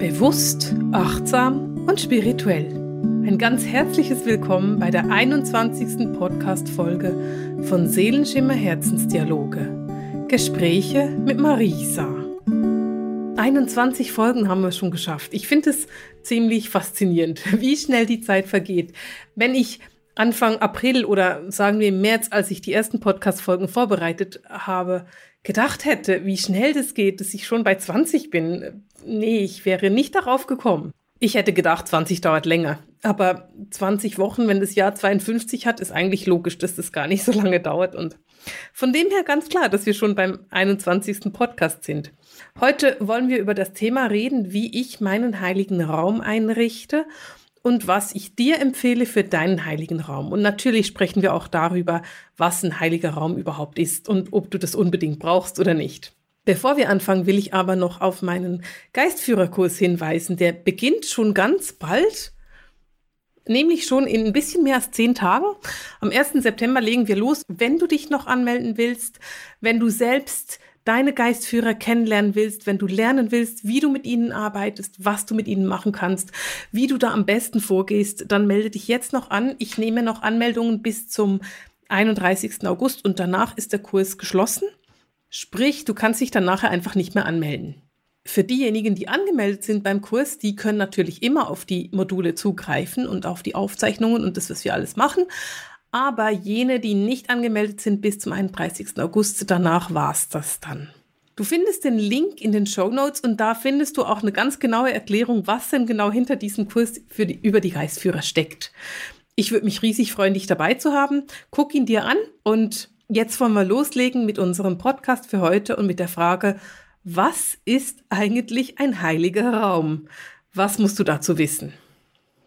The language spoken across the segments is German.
Bewusst, achtsam und spirituell. Ein ganz herzliches Willkommen bei der 21. Podcast-Folge von Seelenschimmer Herzensdialoge. Gespräche mit Marisa. 21 Folgen haben wir schon geschafft. Ich finde es ziemlich faszinierend, wie schnell die Zeit vergeht. Wenn ich Anfang April oder sagen wir im März, als ich die ersten Podcast-Folgen vorbereitet habe, gedacht hätte, wie schnell das geht, dass ich schon bei 20 bin, nee, ich wäre nicht darauf gekommen. Ich hätte gedacht, 20 dauert länger. Aber 20 Wochen, wenn das Jahr 52 hat, ist eigentlich logisch, dass das gar nicht so lange dauert. Und von dem her ganz klar, dass wir schon beim 21. Podcast sind. Heute wollen wir über das Thema reden, wie ich meinen heiligen Raum einrichte und was ich dir empfehle für deinen heiligen Raum. Und natürlich sprechen wir auch darüber, was ein heiliger Raum überhaupt ist und ob du das unbedingt brauchst oder nicht. Bevor wir anfangen, will ich aber noch auf meinen Geistführerkurs hinweisen. Der beginnt schon ganz bald, nämlich schon in ein bisschen mehr als zehn Tagen. Am 1. September legen wir los. Wenn du dich noch anmelden willst, wenn du selbst deine Geistführer kennenlernen willst, wenn du lernen willst, wie du mit ihnen arbeitest, was du mit ihnen machen kannst, wie du da am besten vorgehst, dann melde dich jetzt noch an. Ich nehme noch Anmeldungen bis zum 31. August und danach ist der Kurs geschlossen. Sprich, du kannst dich dann nachher einfach nicht mehr anmelden. Für diejenigen, die angemeldet sind beim Kurs, die können natürlich immer auf die Module zugreifen und auf die Aufzeichnungen und das, was wir alles machen. Aber jene, die nicht angemeldet sind bis zum 31. August, danach war es das dann. Du findest den Link in den Show Notes und da findest du auch eine ganz genaue Erklärung, was denn genau hinter diesem Kurs für die, über die Geistführer steckt. Ich würde mich riesig freuen, dich dabei zu haben. Guck ihn dir an und jetzt wollen wir loslegen mit unserem Podcast für heute und mit der Frage, was ist eigentlich ein heiliger Raum? Was musst du dazu wissen?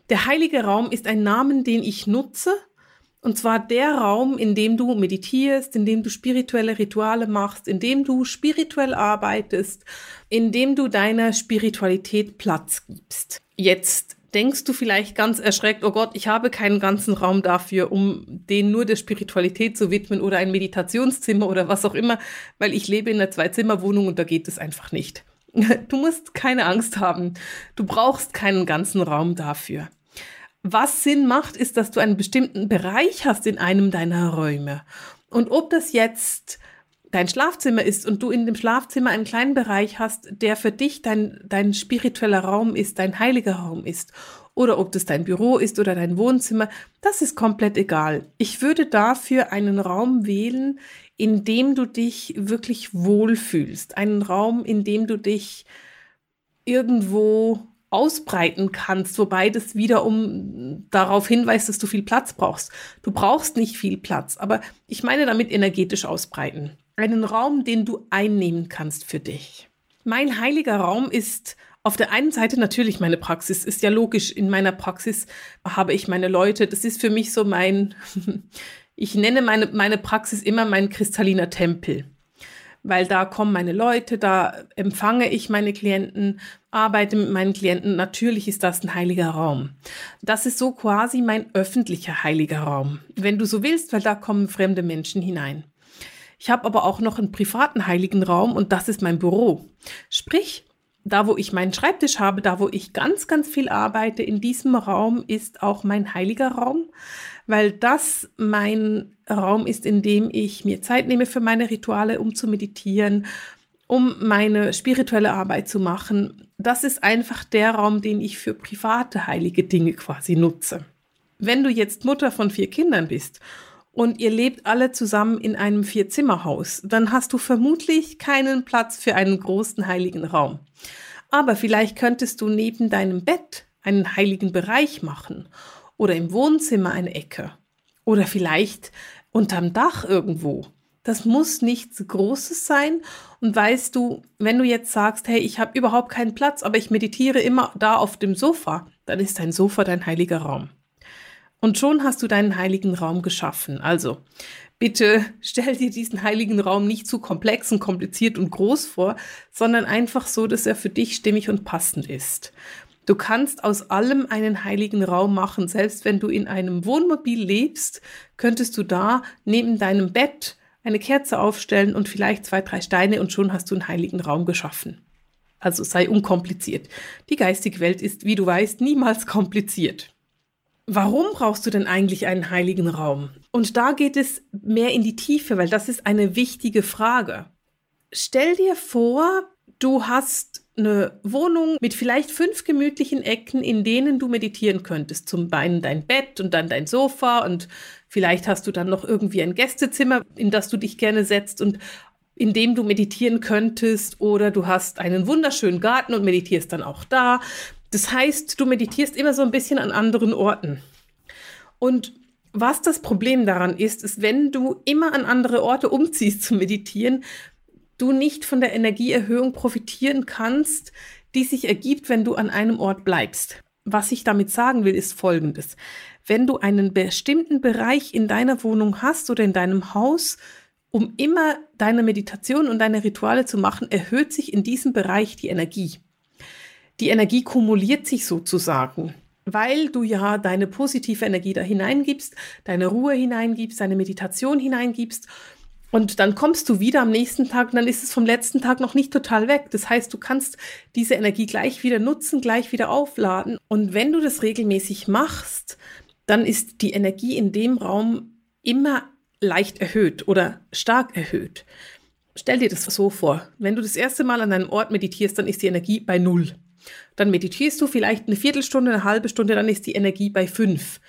Der heilige Raum ist ein Namen, den ich nutze, und zwar der Raum, in dem du meditierst, in dem du spirituelle Rituale machst, in dem du spirituell arbeitest, in dem du deiner Spiritualität Platz gibst. Jetzt denkst du vielleicht ganz erschreckt, oh Gott, ich habe keinen ganzen Raum dafür, um den nur der Spiritualität zu widmen oder ein Meditationszimmer oder was auch immer, weil ich lebe in einer Zwei-Zimmer-Wohnung und da geht es einfach nicht. Du musst keine Angst haben. Du brauchst keinen ganzen Raum dafür. Was Sinn macht, ist, dass du einen bestimmten Bereich hast in einem deiner Räume. Und ob das jetzt dein Schlafzimmer ist und du in dem Schlafzimmer einen kleinen Bereich hast, der für dich dein, dein spiritueller Raum ist, dein heiliger Raum ist, oder ob das dein Büro ist oder dein Wohnzimmer, das ist komplett egal. Ich würde dafür einen Raum wählen, in dem du dich wirklich wohlfühlst. Einen Raum, in dem du dich irgendwo ausbreiten kannst, wobei das wiederum darauf hinweist, dass du viel Platz brauchst. Du brauchst nicht viel Platz, aber ich meine damit energetisch ausbreiten. Einen Raum, den du einnehmen kannst für dich. Mein heiliger Raum ist auf der einen Seite natürlich meine Praxis, ist ja logisch. In meiner Praxis habe ich meine Leute. Das ist für mich so mein, ich nenne meine, meine Praxis immer mein kristalliner Tempel weil da kommen meine Leute, da empfange ich meine Klienten, arbeite mit meinen Klienten. Natürlich ist das ein heiliger Raum. Das ist so quasi mein öffentlicher heiliger Raum, wenn du so willst, weil da kommen fremde Menschen hinein. Ich habe aber auch noch einen privaten heiligen Raum und das ist mein Büro. Sprich, da wo ich meinen Schreibtisch habe, da wo ich ganz, ganz viel arbeite, in diesem Raum ist auch mein heiliger Raum, weil das mein Raum ist, in dem ich mir Zeit nehme für meine Rituale, um zu meditieren, um meine spirituelle Arbeit zu machen. Das ist einfach der Raum, den ich für private heilige Dinge quasi nutze. Wenn du jetzt Mutter von vier Kindern bist und ihr lebt alle zusammen in einem Vierzimmerhaus, dann hast du vermutlich keinen Platz für einen großen heiligen Raum. Aber vielleicht könntest du neben deinem Bett einen heiligen Bereich machen oder im Wohnzimmer eine Ecke oder vielleicht unterm Dach irgendwo. Das muss nichts Großes sein. Und weißt du, wenn du jetzt sagst, hey, ich habe überhaupt keinen Platz, aber ich meditiere immer da auf dem Sofa, dann ist dein Sofa dein heiliger Raum. Und schon hast du deinen heiligen Raum geschaffen. Also bitte stell dir diesen heiligen Raum nicht zu komplex und kompliziert und groß vor, sondern einfach so, dass er für dich stimmig und passend ist. Du kannst aus allem einen heiligen Raum machen. Selbst wenn du in einem Wohnmobil lebst, könntest du da neben deinem Bett eine Kerze aufstellen und vielleicht zwei, drei Steine und schon hast du einen heiligen Raum geschaffen. Also sei unkompliziert. Die geistige Welt ist, wie du weißt, niemals kompliziert. Warum brauchst du denn eigentlich einen heiligen Raum? Und da geht es mehr in die Tiefe, weil das ist eine wichtige Frage. Stell dir vor, du hast eine Wohnung mit vielleicht fünf gemütlichen Ecken, in denen du meditieren könntest. Zum einen dein Bett und dann dein Sofa und vielleicht hast du dann noch irgendwie ein Gästezimmer, in das du dich gerne setzt und in dem du meditieren könntest oder du hast einen wunderschönen Garten und meditierst dann auch da. Das heißt, du meditierst immer so ein bisschen an anderen Orten. Und was das Problem daran ist, ist, wenn du immer an andere Orte umziehst zu meditieren, du nicht von der Energieerhöhung profitieren kannst, die sich ergibt, wenn du an einem Ort bleibst. Was ich damit sagen will, ist Folgendes. Wenn du einen bestimmten Bereich in deiner Wohnung hast oder in deinem Haus, um immer deine Meditation und deine Rituale zu machen, erhöht sich in diesem Bereich die Energie. Die Energie kumuliert sich sozusagen, weil du ja deine positive Energie da hineingibst, deine Ruhe hineingibst, deine Meditation hineingibst und dann kommst du wieder am nächsten Tag und dann ist es vom letzten Tag noch nicht total weg. Das heißt, du kannst diese Energie gleich wieder nutzen, gleich wieder aufladen. Und wenn du das regelmäßig machst, dann ist die Energie in dem Raum immer leicht erhöht oder stark erhöht. Stell dir das so vor. Wenn du das erste Mal an einem Ort meditierst, dann ist die Energie bei Null. Dann meditierst du vielleicht eine Viertelstunde, eine halbe Stunde, dann ist die Energie bei fünf.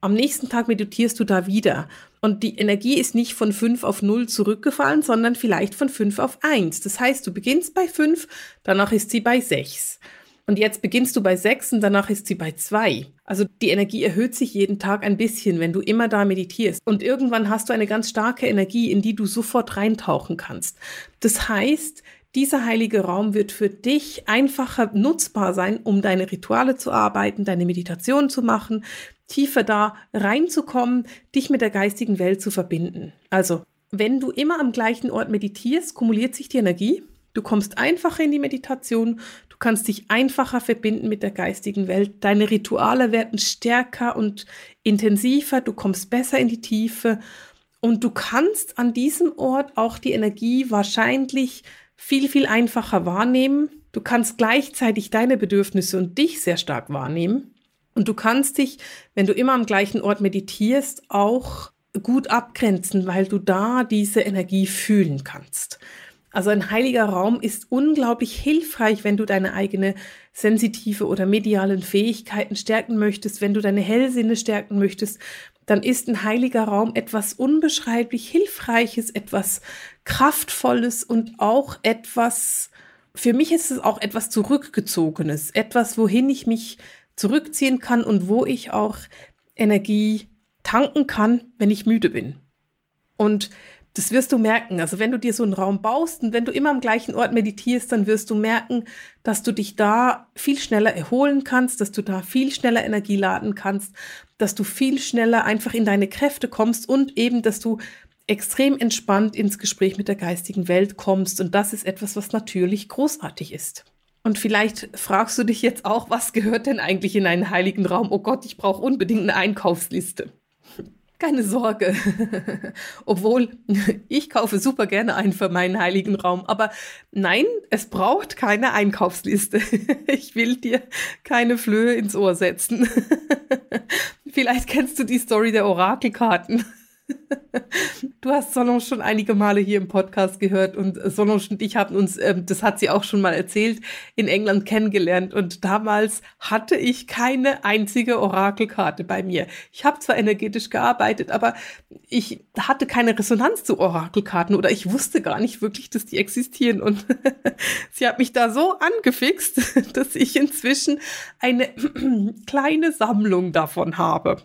Am nächsten Tag meditierst du da wieder und die Energie ist nicht von 5 auf 0 zurückgefallen, sondern vielleicht von 5 auf 1. Das heißt, du beginnst bei 5, danach ist sie bei 6. Und jetzt beginnst du bei 6 und danach ist sie bei 2. Also die Energie erhöht sich jeden Tag ein bisschen, wenn du immer da meditierst. Und irgendwann hast du eine ganz starke Energie, in die du sofort reintauchen kannst. Das heißt, dieser heilige Raum wird für dich einfacher nutzbar sein, um deine Rituale zu arbeiten, deine Meditation zu machen, tiefer da reinzukommen, dich mit der geistigen Welt zu verbinden. Also, wenn du immer am gleichen Ort meditierst, kumuliert sich die Energie. Du kommst einfacher in die Meditation, du kannst dich einfacher verbinden mit der geistigen Welt. Deine Rituale werden stärker und intensiver, du kommst besser in die Tiefe und du kannst an diesem Ort auch die Energie wahrscheinlich viel, viel einfacher wahrnehmen. Du kannst gleichzeitig deine Bedürfnisse und dich sehr stark wahrnehmen. Und du kannst dich, wenn du immer am gleichen Ort meditierst, auch gut abgrenzen, weil du da diese Energie fühlen kannst. Also ein heiliger Raum ist unglaublich hilfreich, wenn du deine eigene sensitive oder medialen Fähigkeiten stärken möchtest, wenn du deine Hellsinne stärken möchtest, dann ist ein heiliger Raum etwas unbeschreiblich Hilfreiches, etwas Kraftvolles und auch etwas, für mich ist es auch etwas Zurückgezogenes, etwas, wohin ich mich zurückziehen kann und wo ich auch Energie tanken kann, wenn ich müde bin. Und das wirst du merken. Also wenn du dir so einen Raum baust und wenn du immer am gleichen Ort meditierst, dann wirst du merken, dass du dich da viel schneller erholen kannst, dass du da viel schneller Energie laden kannst, dass du viel schneller einfach in deine Kräfte kommst und eben, dass du extrem entspannt ins Gespräch mit der geistigen Welt kommst. Und das ist etwas, was natürlich großartig ist. Und vielleicht fragst du dich jetzt auch, was gehört denn eigentlich in einen heiligen Raum? Oh Gott, ich brauche unbedingt eine Einkaufsliste. Keine Sorge. Obwohl, ich kaufe super gerne einen für meinen heiligen Raum. Aber nein, es braucht keine Einkaufsliste. Ich will dir keine Flöhe ins Ohr setzen. Vielleicht kennst du die Story der Orakelkarten. Du hast Solange schon einige Male hier im Podcast gehört und Solange und ich haben uns, ähm, das hat sie auch schon mal erzählt, in England kennengelernt und damals hatte ich keine einzige Orakelkarte bei mir. Ich habe zwar energetisch gearbeitet, aber ich hatte keine Resonanz zu Orakelkarten oder ich wusste gar nicht wirklich, dass die existieren und sie hat mich da so angefixt, dass ich inzwischen eine kleine Sammlung davon habe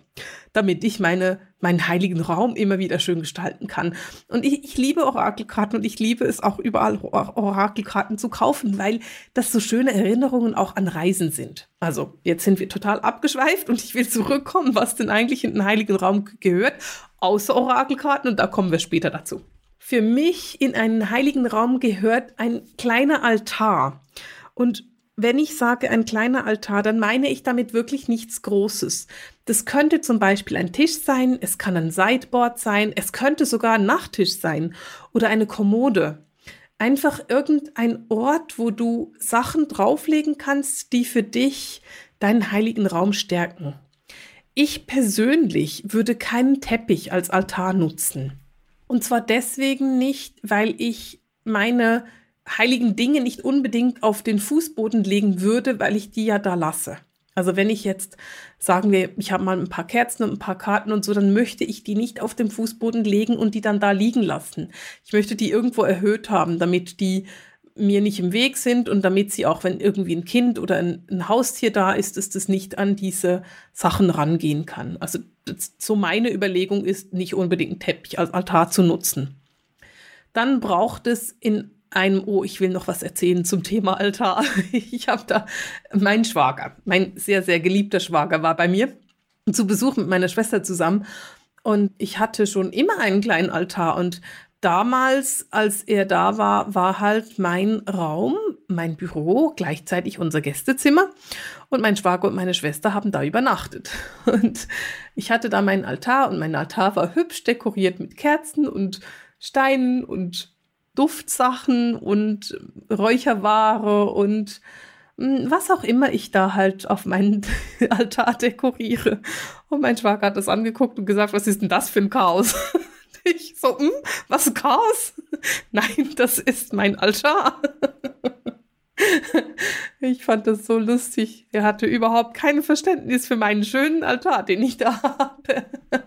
damit ich meine, meinen heiligen Raum immer wieder schön gestalten kann. Und ich, ich liebe Orakelkarten und ich liebe es auch überall Orakelkarten zu kaufen, weil das so schöne Erinnerungen auch an Reisen sind. Also jetzt sind wir total abgeschweift und ich will zurückkommen, was denn eigentlich in den heiligen Raum gehört, außer Orakelkarten und da kommen wir später dazu. Für mich in einen heiligen Raum gehört ein kleiner Altar. Und wenn ich sage ein kleiner Altar, dann meine ich damit wirklich nichts Großes. Das könnte zum Beispiel ein Tisch sein, es kann ein Sideboard sein, es könnte sogar ein Nachttisch sein oder eine Kommode. einfach irgendein Ort, wo du Sachen drauflegen kannst, die für dich deinen heiligen Raum stärken. Ich persönlich würde keinen Teppich als Altar nutzen. Und zwar deswegen nicht, weil ich meine heiligen Dinge nicht unbedingt auf den Fußboden legen würde, weil ich die ja da lasse. Also wenn ich jetzt sagen wir, ich habe mal ein paar Kerzen und ein paar Karten und so, dann möchte ich die nicht auf dem Fußboden legen und die dann da liegen lassen. Ich möchte die irgendwo erhöht haben, damit die mir nicht im Weg sind und damit sie auch, wenn irgendwie ein Kind oder ein, ein Haustier da ist, dass das nicht an diese Sachen rangehen kann. Also so meine Überlegung ist, nicht unbedingt einen Teppich als Altar zu nutzen. Dann braucht es in einem, oh, ich will noch was erzählen zum Thema Altar. Ich habe da, mein Schwager, mein sehr, sehr geliebter Schwager war bei mir zu Besuch mit meiner Schwester zusammen. Und ich hatte schon immer einen kleinen Altar. Und damals, als er da war, war halt mein Raum, mein Büro, gleichzeitig unser Gästezimmer. Und mein Schwager und meine Schwester haben da übernachtet. Und ich hatte da meinen Altar und mein Altar war hübsch dekoriert mit Kerzen und Steinen und Duftsachen und Räucherware und hm, was auch immer ich da halt auf meinen Altar dekoriere. Und mein Schwager hat das angeguckt und gesagt, was ist denn das für ein Chaos? Ich so, hm, was Chaos? Nein, das ist mein Altar. Ich fand das so lustig. Er hatte überhaupt kein Verständnis für meinen schönen Altar, den ich da habe.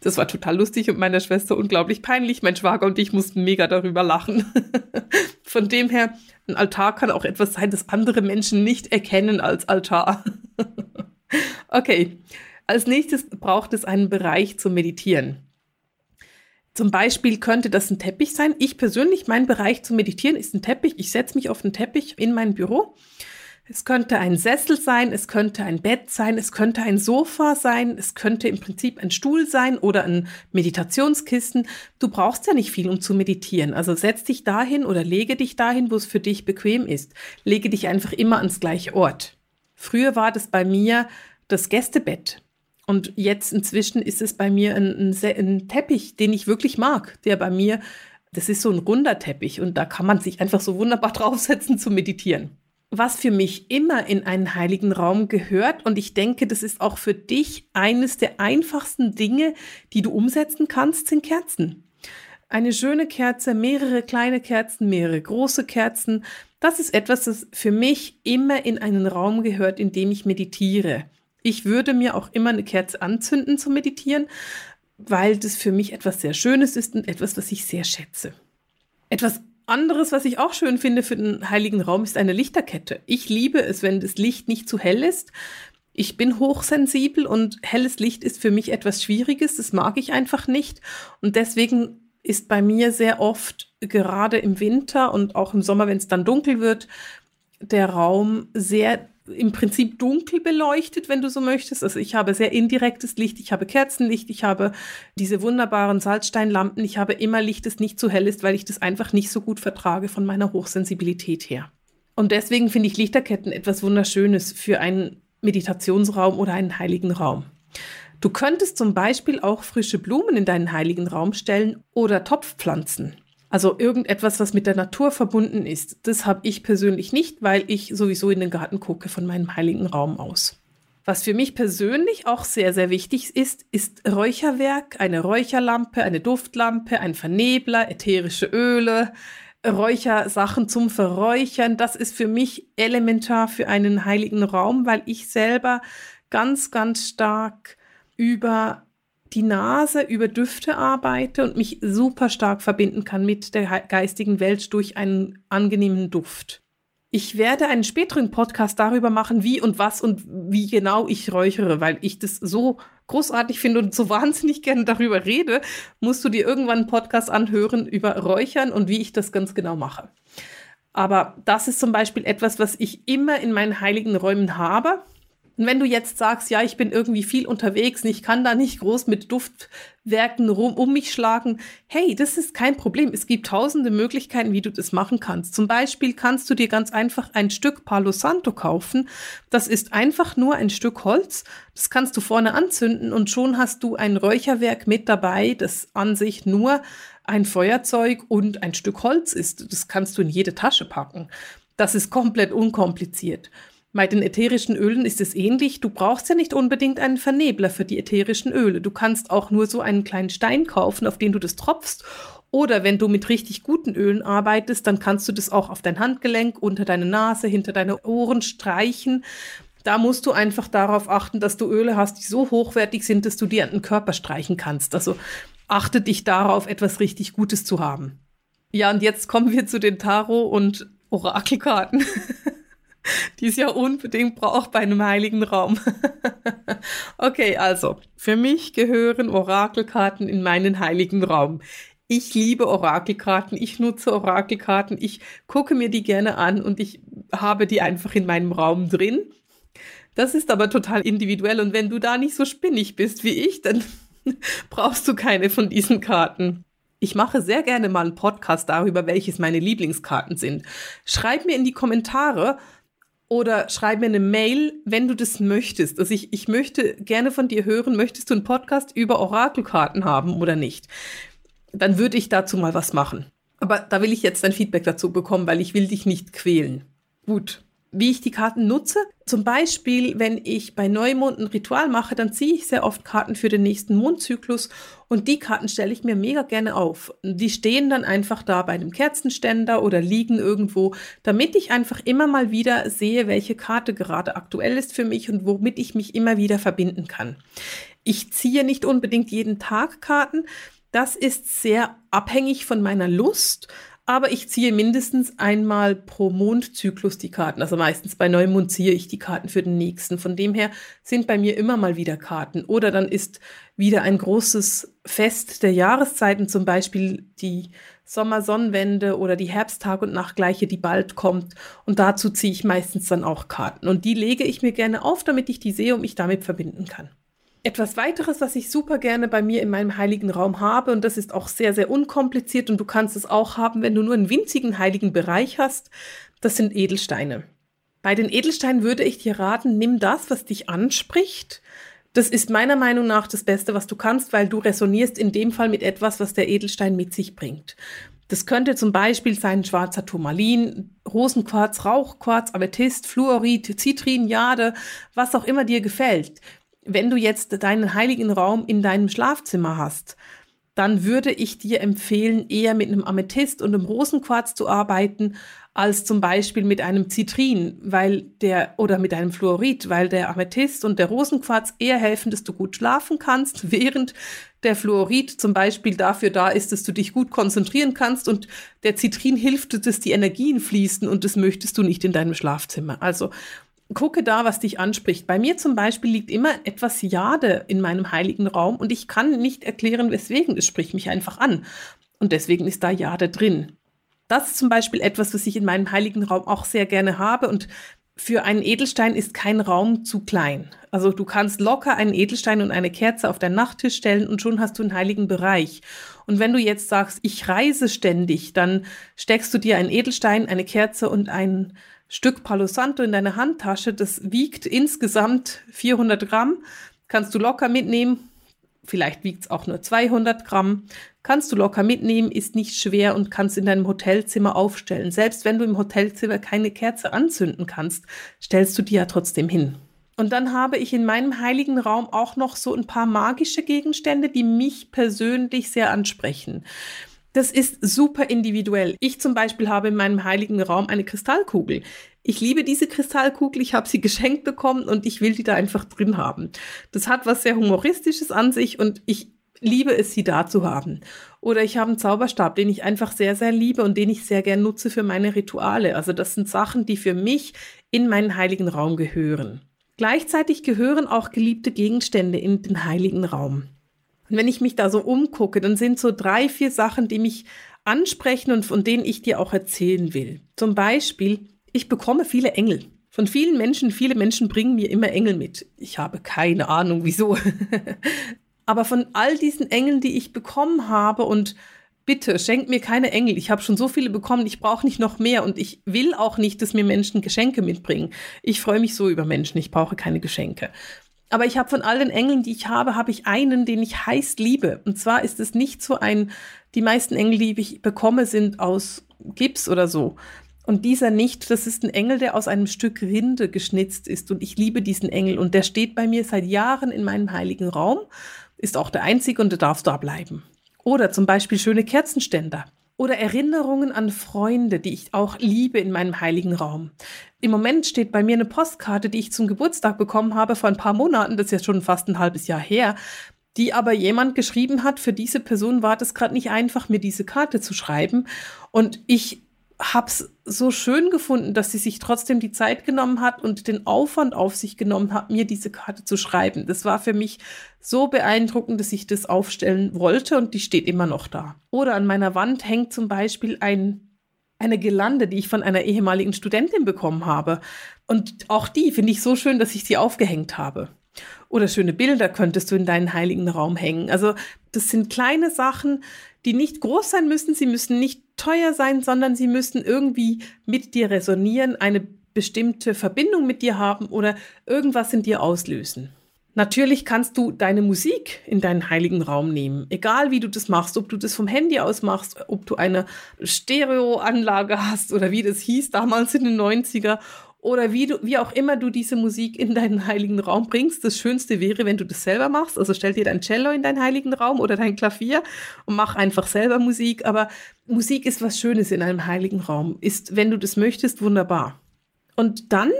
Das war total lustig und meiner Schwester unglaublich peinlich. Mein Schwager und ich mussten mega darüber lachen. Von dem her, ein Altar kann auch etwas sein, das andere Menschen nicht erkennen als Altar. Okay, als nächstes braucht es einen Bereich zum Meditieren. Zum Beispiel könnte das ein Teppich sein. Ich persönlich, mein Bereich zum Meditieren ist ein Teppich. Ich setze mich auf einen Teppich in mein Büro. Es könnte ein Sessel sein, es könnte ein Bett sein, es könnte ein Sofa sein, es könnte im Prinzip ein Stuhl sein oder ein Meditationskissen. Du brauchst ja nicht viel, um zu meditieren. Also setz dich dahin oder lege dich dahin, wo es für dich bequem ist. Lege dich einfach immer ans gleiche Ort. Früher war das bei mir das Gästebett. Und jetzt inzwischen ist es bei mir ein, ein, ein, Teppich, den ich wirklich mag, der bei mir, das ist so ein runder Teppich und da kann man sich einfach so wunderbar draufsetzen zu meditieren. Was für mich immer in einen heiligen Raum gehört und ich denke, das ist auch für dich eines der einfachsten Dinge, die du umsetzen kannst, sind Kerzen. Eine schöne Kerze, mehrere kleine Kerzen, mehrere große Kerzen, das ist etwas, das für mich immer in einen Raum gehört, in dem ich meditiere. Ich würde mir auch immer eine Kerze anzünden zum Meditieren, weil das für mich etwas sehr Schönes ist und etwas, was ich sehr schätze. Etwas anderes, was ich auch schön finde für den heiligen Raum, ist eine Lichterkette. Ich liebe es, wenn das Licht nicht zu hell ist. Ich bin hochsensibel und helles Licht ist für mich etwas Schwieriges. Das mag ich einfach nicht. Und deswegen ist bei mir sehr oft, gerade im Winter und auch im Sommer, wenn es dann dunkel wird, der Raum sehr im Prinzip dunkel beleuchtet, wenn du so möchtest. Also ich habe sehr indirektes Licht, ich habe Kerzenlicht, ich habe diese wunderbaren Salzsteinlampen, ich habe immer Licht, das nicht zu hell ist, weil ich das einfach nicht so gut vertrage von meiner Hochsensibilität her. Und deswegen finde ich Lichterketten etwas Wunderschönes für einen Meditationsraum oder einen heiligen Raum. Du könntest zum Beispiel auch frische Blumen in deinen heiligen Raum stellen oder Topfpflanzen. Also irgendetwas, was mit der Natur verbunden ist. Das habe ich persönlich nicht, weil ich sowieso in den Garten gucke von meinem heiligen Raum aus. Was für mich persönlich auch sehr, sehr wichtig ist, ist Räucherwerk, eine Räucherlampe, eine Duftlampe, ein Vernebler, ätherische Öle, Räuchersachen zum Verräuchern. Das ist für mich elementar für einen heiligen Raum, weil ich selber ganz, ganz stark über die Nase über Düfte arbeite und mich super stark verbinden kann mit der geistigen Welt durch einen angenehmen Duft. Ich werde einen späteren Podcast darüber machen, wie und was und wie genau ich räuchere, weil ich das so großartig finde und so wahnsinnig gerne darüber rede, musst du dir irgendwann einen Podcast anhören über Räuchern und wie ich das ganz genau mache. Aber das ist zum Beispiel etwas, was ich immer in meinen heiligen Räumen habe und wenn du jetzt sagst, ja, ich bin irgendwie viel unterwegs und ich kann da nicht groß mit Duftwerken rum um mich schlagen, hey, das ist kein Problem. Es gibt tausende Möglichkeiten, wie du das machen kannst. Zum Beispiel kannst du dir ganz einfach ein Stück Palo Santo kaufen. Das ist einfach nur ein Stück Holz. Das kannst du vorne anzünden und schon hast du ein Räucherwerk mit dabei, das an sich nur ein Feuerzeug und ein Stück Holz ist. Das kannst du in jede Tasche packen. Das ist komplett unkompliziert. Bei den ätherischen Ölen ist es ähnlich. Du brauchst ja nicht unbedingt einen Vernebler für die ätherischen Öle. Du kannst auch nur so einen kleinen Stein kaufen, auf den du das tropfst. Oder wenn du mit richtig guten Ölen arbeitest, dann kannst du das auch auf dein Handgelenk, unter deine Nase, hinter deine Ohren streichen. Da musst du einfach darauf achten, dass du Öle hast, die so hochwertig sind, dass du die an den Körper streichen kannst. Also achte dich darauf, etwas richtig Gutes zu haben. Ja, und jetzt kommen wir zu den Tarot- und Orakelkarten, die es ja unbedingt braucht bei einem heiligen Raum. okay, also, für mich gehören Orakelkarten in meinen heiligen Raum. Ich liebe Orakelkarten, ich nutze Orakelkarten, ich gucke mir die gerne an und ich habe die einfach in meinem Raum drin. Das ist aber total individuell und wenn du da nicht so spinnig bist wie ich, dann brauchst du keine von diesen Karten. Ich mache sehr gerne mal einen Podcast darüber, welches meine Lieblingskarten sind. Schreib mir in die Kommentare oder schreib mir eine Mail, wenn du das möchtest. Also ich, ich möchte gerne von dir hören, möchtest du einen Podcast über Orakelkarten haben oder nicht? Dann würde ich dazu mal was machen. Aber da will ich jetzt dein Feedback dazu bekommen, weil ich will dich nicht quälen. Gut wie ich die Karten nutze. Zum Beispiel, wenn ich bei Neumond ein Ritual mache, dann ziehe ich sehr oft Karten für den nächsten Mondzyklus und die Karten stelle ich mir mega gerne auf. Die stehen dann einfach da bei einem Kerzenständer oder liegen irgendwo, damit ich einfach immer mal wieder sehe, welche Karte gerade aktuell ist für mich und womit ich mich immer wieder verbinden kann. Ich ziehe nicht unbedingt jeden Tag Karten. Das ist sehr abhängig von meiner Lust aber ich ziehe mindestens einmal pro Mondzyklus die Karten. Also meistens bei Neumond ziehe ich die Karten für den nächsten. Von dem her sind bei mir immer mal wieder Karten. Oder dann ist wieder ein großes Fest der Jahreszeiten, zum Beispiel die Sommersonnenwende oder die Herbsttag- und Nachtgleiche, die bald kommt. Und dazu ziehe ich meistens dann auch Karten. Und die lege ich mir gerne auf, damit ich die sehe und mich damit verbinden kann. Etwas weiteres, was ich super gerne bei mir in meinem heiligen Raum habe, und das ist auch sehr, sehr unkompliziert und du kannst es auch haben, wenn du nur einen winzigen heiligen Bereich hast, das sind Edelsteine. Bei den Edelsteinen würde ich dir raten, nimm das, was dich anspricht. Das ist meiner Meinung nach das Beste, was du kannst, weil du resonierst in dem Fall mit etwas, was der Edelstein mit sich bringt. Das könnte zum Beispiel sein schwarzer Turmalin, Rosenquarz, Rauchquarz, Amethyst, Fluorid, Zitrin, Jade, was auch immer dir gefällt wenn du jetzt deinen heiligen Raum in deinem Schlafzimmer hast, dann würde ich dir empfehlen, eher mit einem Amethyst und einem Rosenquarz zu arbeiten, als zum Beispiel mit einem Zitrin, weil der, oder mit einem Fluorid, weil der Amethyst und der Rosenquarz eher helfen, dass du gut schlafen kannst, während der Fluorid zum Beispiel dafür da ist, dass du dich gut konzentrieren kannst und der Zitrin hilft, dass die Energien fließen und das möchtest du nicht in deinem Schlafzimmer. Also gucke da, was dich anspricht. Bei mir zum Beispiel liegt immer etwas Jade in meinem heiligen Raum und ich kann nicht erklären, weswegen. Es spricht mich einfach an. Und deswegen ist da Jade drin. Das ist zum Beispiel etwas, was ich in meinem heiligen Raum auch sehr gerne habe und für einen Edelstein ist kein Raum zu klein. Also du kannst locker einen Edelstein und eine Kerze auf deinen Nachttisch stellen und schon hast du einen heiligen Bereich. Und wenn du jetzt sagst, ich reise ständig, dann steckst du dir einen Edelstein, eine Kerze und einen Stück Palo Santo in deine Handtasche. Das wiegt insgesamt 400 Gramm. Kannst du locker mitnehmen. Vielleicht wiegt es auch nur 200 Gramm. Kannst du locker mitnehmen, ist nicht schwer und kannst in deinem Hotelzimmer aufstellen. Selbst wenn du im Hotelzimmer keine Kerze anzünden kannst, stellst du die ja trotzdem hin. Und dann habe ich in meinem heiligen Raum auch noch so ein paar magische Gegenstände, die mich persönlich sehr ansprechen. Das ist super individuell. Ich zum Beispiel habe in meinem heiligen Raum eine Kristallkugel. Ich liebe diese Kristallkugel, ich habe sie geschenkt bekommen und ich will die da einfach drin haben. Das hat was sehr Humoristisches an sich und ich liebe es, sie da zu haben. Oder ich habe einen Zauberstab, den ich einfach sehr, sehr liebe und den ich sehr gern nutze für meine Rituale. Also das sind Sachen, die für mich in meinen heiligen Raum gehören. Gleichzeitig gehören auch geliebte Gegenstände in den heiligen Raum. Und wenn ich mich da so umgucke, dann sind so drei, vier Sachen, die mich ansprechen und von denen ich dir auch erzählen will. Zum Beispiel, ich bekomme viele Engel. Von vielen Menschen, viele Menschen bringen mir immer Engel mit. Ich habe keine Ahnung, wieso. Aber von all diesen Engeln, die ich bekommen habe und bitte schenkt mir keine Engel. Ich habe schon so viele bekommen, ich brauche nicht noch mehr und ich will auch nicht, dass mir Menschen Geschenke mitbringen. Ich freue mich so über Menschen, ich brauche keine Geschenke. Aber ich habe von all den Engeln, die ich habe, habe ich einen, den ich heiß liebe. Und zwar ist es nicht so ein, die meisten Engel, die ich bekomme, sind aus Gips oder so. Und dieser nicht, das ist ein Engel, der aus einem Stück Rinde geschnitzt ist. Und ich liebe diesen Engel. Und der steht bei mir seit Jahren in meinem heiligen Raum, ist auch der einzige und der darf da bleiben. Oder zum Beispiel schöne Kerzenständer. Oder Erinnerungen an Freunde, die ich auch liebe in meinem heiligen Raum. Im Moment steht bei mir eine Postkarte, die ich zum Geburtstag bekommen habe vor ein paar Monaten, das ist jetzt schon fast ein halbes Jahr her, die aber jemand geschrieben hat, für diese Person war das gerade nicht einfach, mir diese Karte zu schreiben. Und ich hab's so schön gefunden, dass sie sich trotzdem die Zeit genommen hat und den Aufwand auf sich genommen hat, mir diese Karte zu schreiben. Das war für mich so beeindruckend, dass ich das aufstellen wollte und die steht immer noch da. Oder an meiner Wand hängt zum Beispiel ein, eine Gelande, die ich von einer ehemaligen Studentin bekommen habe. Und auch die finde ich so schön, dass ich sie aufgehängt habe. Oder schöne Bilder könntest du in deinen heiligen Raum hängen. Also das sind kleine Sachen, die nicht groß sein müssen, sie müssen nicht teuer sein, sondern sie müssen irgendwie mit dir resonieren, eine bestimmte Verbindung mit dir haben oder irgendwas in dir auslösen. Natürlich kannst du deine Musik in deinen heiligen Raum nehmen, egal wie du das machst, ob du das vom Handy aus machst, ob du eine Stereoanlage hast oder wie das hieß damals in den 90er oder wie du, wie auch immer du diese Musik in deinen heiligen Raum bringst. Das Schönste wäre, wenn du das selber machst. Also stell dir dein Cello in deinen heiligen Raum oder dein Klavier und mach einfach selber Musik. Aber Musik ist was Schönes in einem heiligen Raum. Ist, wenn du das möchtest, wunderbar. Und dann,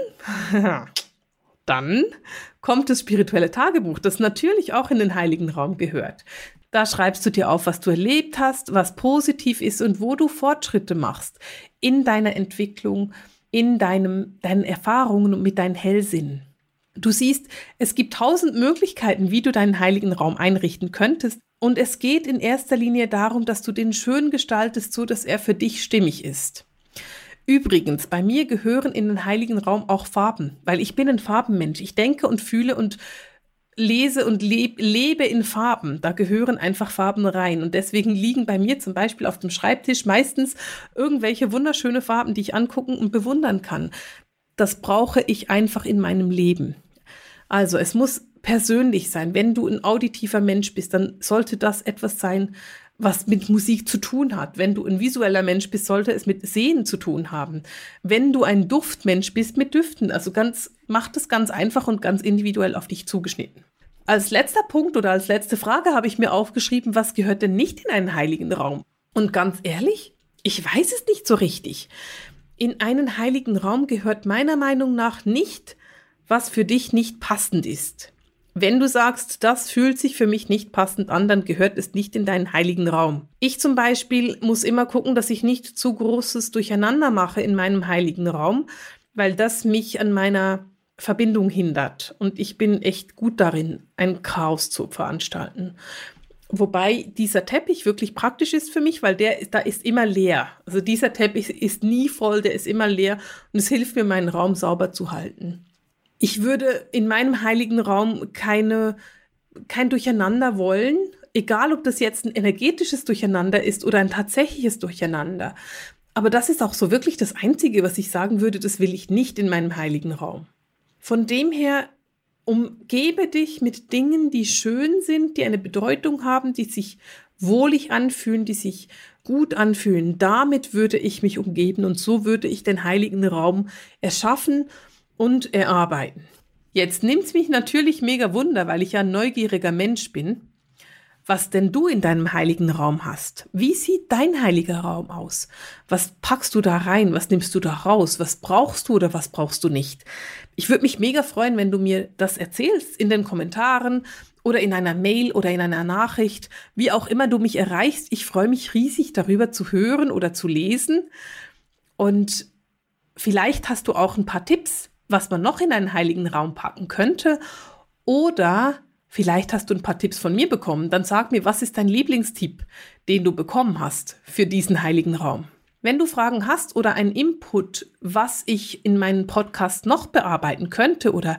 dann kommt das spirituelle Tagebuch, das natürlich auch in den heiligen Raum gehört. Da schreibst du dir auf, was du erlebt hast, was positiv ist und wo du Fortschritte machst in deiner Entwicklung, in deinem, deinen Erfahrungen und mit deinen Hellsinnen. Du siehst, es gibt tausend Möglichkeiten, wie du deinen heiligen Raum einrichten könntest. Und es geht in erster Linie darum, dass du den schön gestaltest, so dass er für dich stimmig ist. Übrigens, bei mir gehören in den heiligen Raum auch Farben, weil ich bin ein Farbenmensch. Ich denke und fühle und lese und leb, lebe in Farben. Da gehören einfach Farben rein. Und deswegen liegen bei mir zum Beispiel auf dem Schreibtisch meistens irgendwelche wunderschöne Farben, die ich angucken und bewundern kann. Das brauche ich einfach in meinem Leben. Also es muss persönlich sein. Wenn du ein auditiver Mensch bist, dann sollte das etwas sein, was mit Musik zu tun hat. Wenn du ein visueller Mensch bist, sollte es mit Sehen zu tun haben. Wenn du ein Duftmensch bist, mit Düften. Also ganz, mach das ganz einfach und ganz individuell auf dich zugeschnitten. Als letzter Punkt oder als letzte Frage habe ich mir aufgeschrieben, was gehört denn nicht in einen heiligen Raum? Und ganz ehrlich, ich weiß es nicht so richtig. In einen heiligen Raum gehört meiner Meinung nach nicht, was für dich nicht passend ist. Wenn du sagst, das fühlt sich für mich nicht passend an, dann gehört es nicht in deinen heiligen Raum. Ich zum Beispiel muss immer gucken, dass ich nicht zu großes Durcheinander mache in meinem heiligen Raum, weil das mich an meiner Verbindung hindert. Und ich bin echt gut darin, ein Chaos zu veranstalten. Wobei dieser Teppich wirklich praktisch ist für mich, weil der da ist immer leer. Also dieser Teppich ist nie voll, der ist immer leer und es hilft mir, meinen Raum sauber zu halten. Ich würde in meinem heiligen Raum keine, kein Durcheinander wollen, egal ob das jetzt ein energetisches Durcheinander ist oder ein tatsächliches Durcheinander. Aber das ist auch so wirklich das Einzige, was ich sagen würde, das will ich nicht in meinem heiligen Raum. Von dem her umgebe dich mit Dingen, die schön sind, die eine Bedeutung haben, die sich wohlig anfühlen, die sich gut anfühlen. Damit würde ich mich umgeben und so würde ich den heiligen Raum erschaffen und erarbeiten. Jetzt nimmt's mich natürlich mega Wunder, weil ich ja ein neugieriger Mensch bin, was denn du in deinem heiligen Raum hast. Wie sieht dein heiliger Raum aus? Was packst du da rein? Was nimmst du da raus? Was brauchst du oder was brauchst du nicht? Ich würde mich mega freuen, wenn du mir das erzählst in den Kommentaren oder in einer Mail oder in einer Nachricht, wie auch immer du mich erreichst. Ich freue mich riesig darüber zu hören oder zu lesen. Und vielleicht hast du auch ein paar Tipps, was man noch in einen heiligen Raum packen könnte. Oder vielleicht hast du ein paar Tipps von mir bekommen. Dann sag mir, was ist dein Lieblingstipp, den du bekommen hast für diesen heiligen Raum? Wenn du Fragen hast oder einen Input, was ich in meinem Podcast noch bearbeiten könnte oder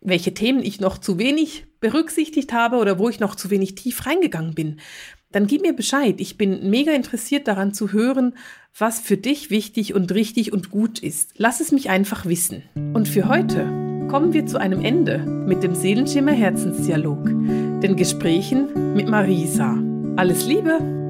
welche Themen ich noch zu wenig berücksichtigt habe oder wo ich noch zu wenig tief reingegangen bin, dann gib mir Bescheid. Ich bin mega interessiert daran zu hören, was für dich wichtig und richtig und gut ist. Lass es mich einfach wissen. Und für heute kommen wir zu einem Ende mit dem Seelenschimmer Herzensdialog, den Gesprächen mit Marisa. Alles Liebe!